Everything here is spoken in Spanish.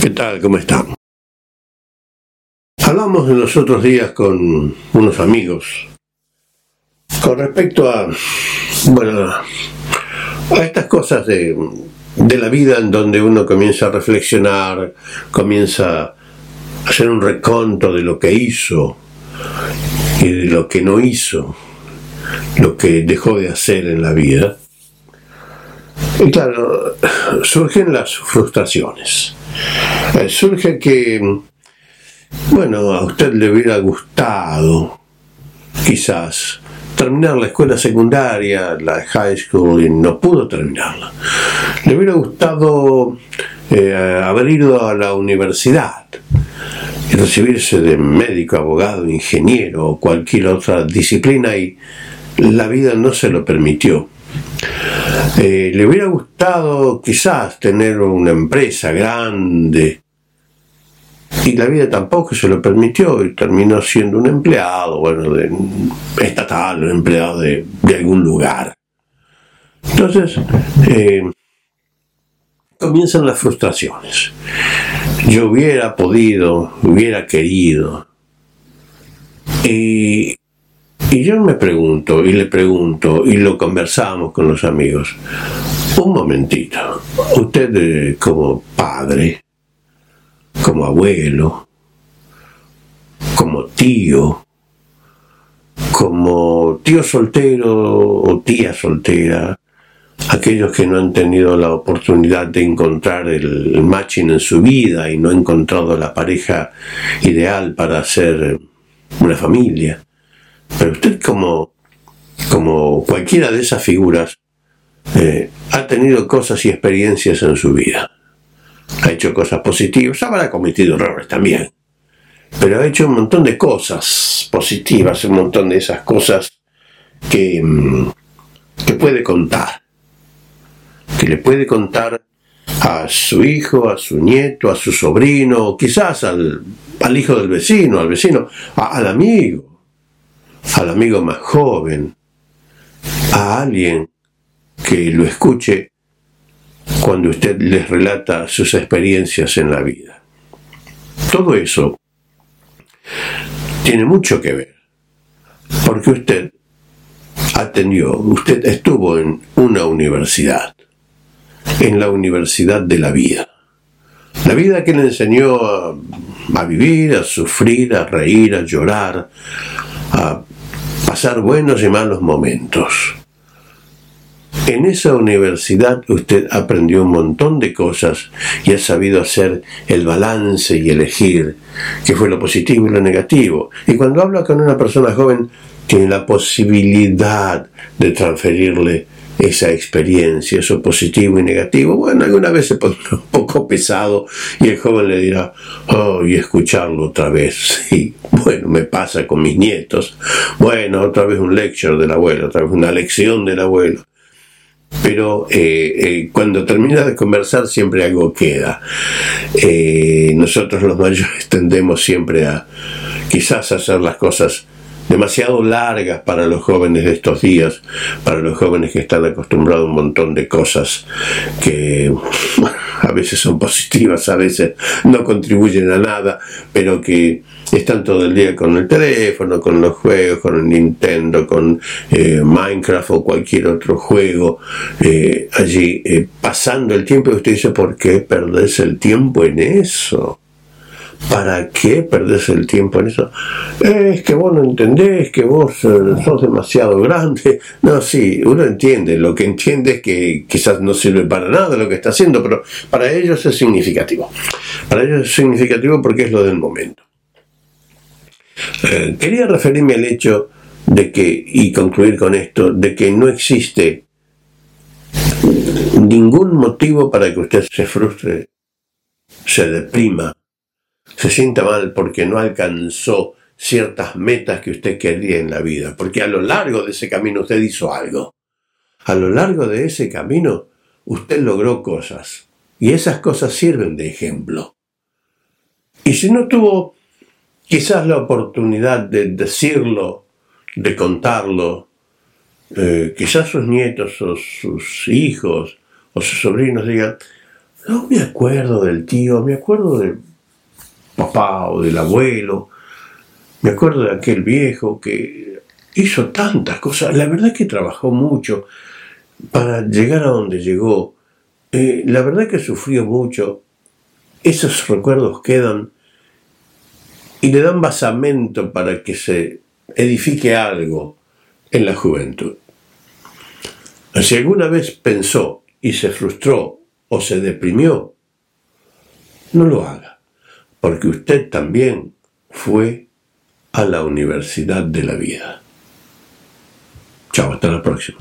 ¿Qué tal? ¿Cómo están? Hablamos en los otros días con unos amigos con respecto a, bueno, a estas cosas de, de la vida en donde uno comienza a reflexionar, comienza a hacer un reconto de lo que hizo y de lo que no hizo, lo que dejó de hacer en la vida. Y claro, surgen las frustraciones. Eh, surge que, bueno, a usted le hubiera gustado, quizás, terminar la escuela secundaria, la high school, y no pudo terminarla. Le hubiera gustado eh, haber ido a la universidad y recibirse de médico, abogado, ingeniero o cualquier otra disciplina y la vida no se lo permitió. Eh, le hubiera gustado quizás tener una empresa grande y la vida tampoco se lo permitió y terminó siendo un empleado, bueno, estatal, un empleado de, algún lugar. Entonces, eh, comienzan las frustraciones. Yo hubiera podido, hubiera querido. Y y yo me pregunto, y le pregunto, y lo conversamos con los amigos, un momentito, usted eh, como padre, como abuelo, como tío, como tío soltero o tía soltera, aquellos que no han tenido la oportunidad de encontrar el matching en su vida y no han encontrado la pareja ideal para hacer una familia pero usted como, como cualquiera de esas figuras eh, ha tenido cosas y experiencias en su vida. Ha hecho cosas positivas, habrá cometido errores también. Pero ha hecho un montón de cosas positivas, un montón de esas cosas que, mm, que puede contar. Que le puede contar a su hijo, a su nieto, a su sobrino, quizás al, al hijo del vecino, al vecino, al amigo al amigo más joven, a alguien que lo escuche cuando usted les relata sus experiencias en la vida. Todo eso tiene mucho que ver, porque usted atendió, usted estuvo en una universidad, en la universidad de la vida. La vida que le enseñó a, a vivir, a sufrir, a reír, a llorar, a pasar buenos y malos momentos. En esa universidad usted aprendió un montón de cosas y ha sabido hacer el balance y elegir qué fue lo positivo y lo negativo. Y cuando habla con una persona joven, tiene la posibilidad de transferirle esa experiencia, eso positivo y negativo. Bueno, alguna vez se pondrá un poco pesado y el joven le dirá, oh, y escucharlo otra vez. Bueno, me pasa con mis nietos. Bueno, otra vez un lecture del abuelo, otra vez una lección del abuelo. Pero eh, eh, cuando termina de conversar siempre algo queda. Eh, nosotros los mayores tendemos siempre a quizás hacer las cosas demasiado largas para los jóvenes de estos días, para los jóvenes que están acostumbrados a un montón de cosas que a veces son positivas, a veces no contribuyen a nada, pero que están todo el día con el teléfono, con los juegos, con el Nintendo, con eh, Minecraft o cualquier otro juego, eh, allí eh, pasando el tiempo y usted dice, ¿por qué perdés el tiempo en eso? ¿Para qué perdés el tiempo en eso? Es que vos no entendés, que vos eh, sos demasiado grande. No, sí, uno entiende. Lo que entiende es que quizás no sirve para nada lo que está haciendo, pero para ellos es significativo. Para ellos es significativo porque es lo del momento. Eh, quería referirme al hecho de que, y concluir con esto, de que no existe ningún motivo para que usted se frustre, se deprima, se sienta mal porque no alcanzó ciertas metas que usted quería en la vida, porque a lo largo de ese camino usted hizo algo. A lo largo de ese camino usted logró cosas y esas cosas sirven de ejemplo. Y si no tuvo quizás la oportunidad de decirlo, de contarlo, eh, quizás sus nietos o sus hijos o sus sobrinos digan, No me acuerdo del tío, me acuerdo del papá o del abuelo, me acuerdo de aquel viejo que hizo tantas cosas, la verdad que trabajó mucho para llegar a donde llegó, eh, la verdad que sufrió mucho, esos recuerdos quedan y le dan basamento para que se edifique algo en la juventud. Si alguna vez pensó y se frustró o se deprimió, no lo haga, porque usted también fue a la universidad de la vida. Chao, hasta la próxima.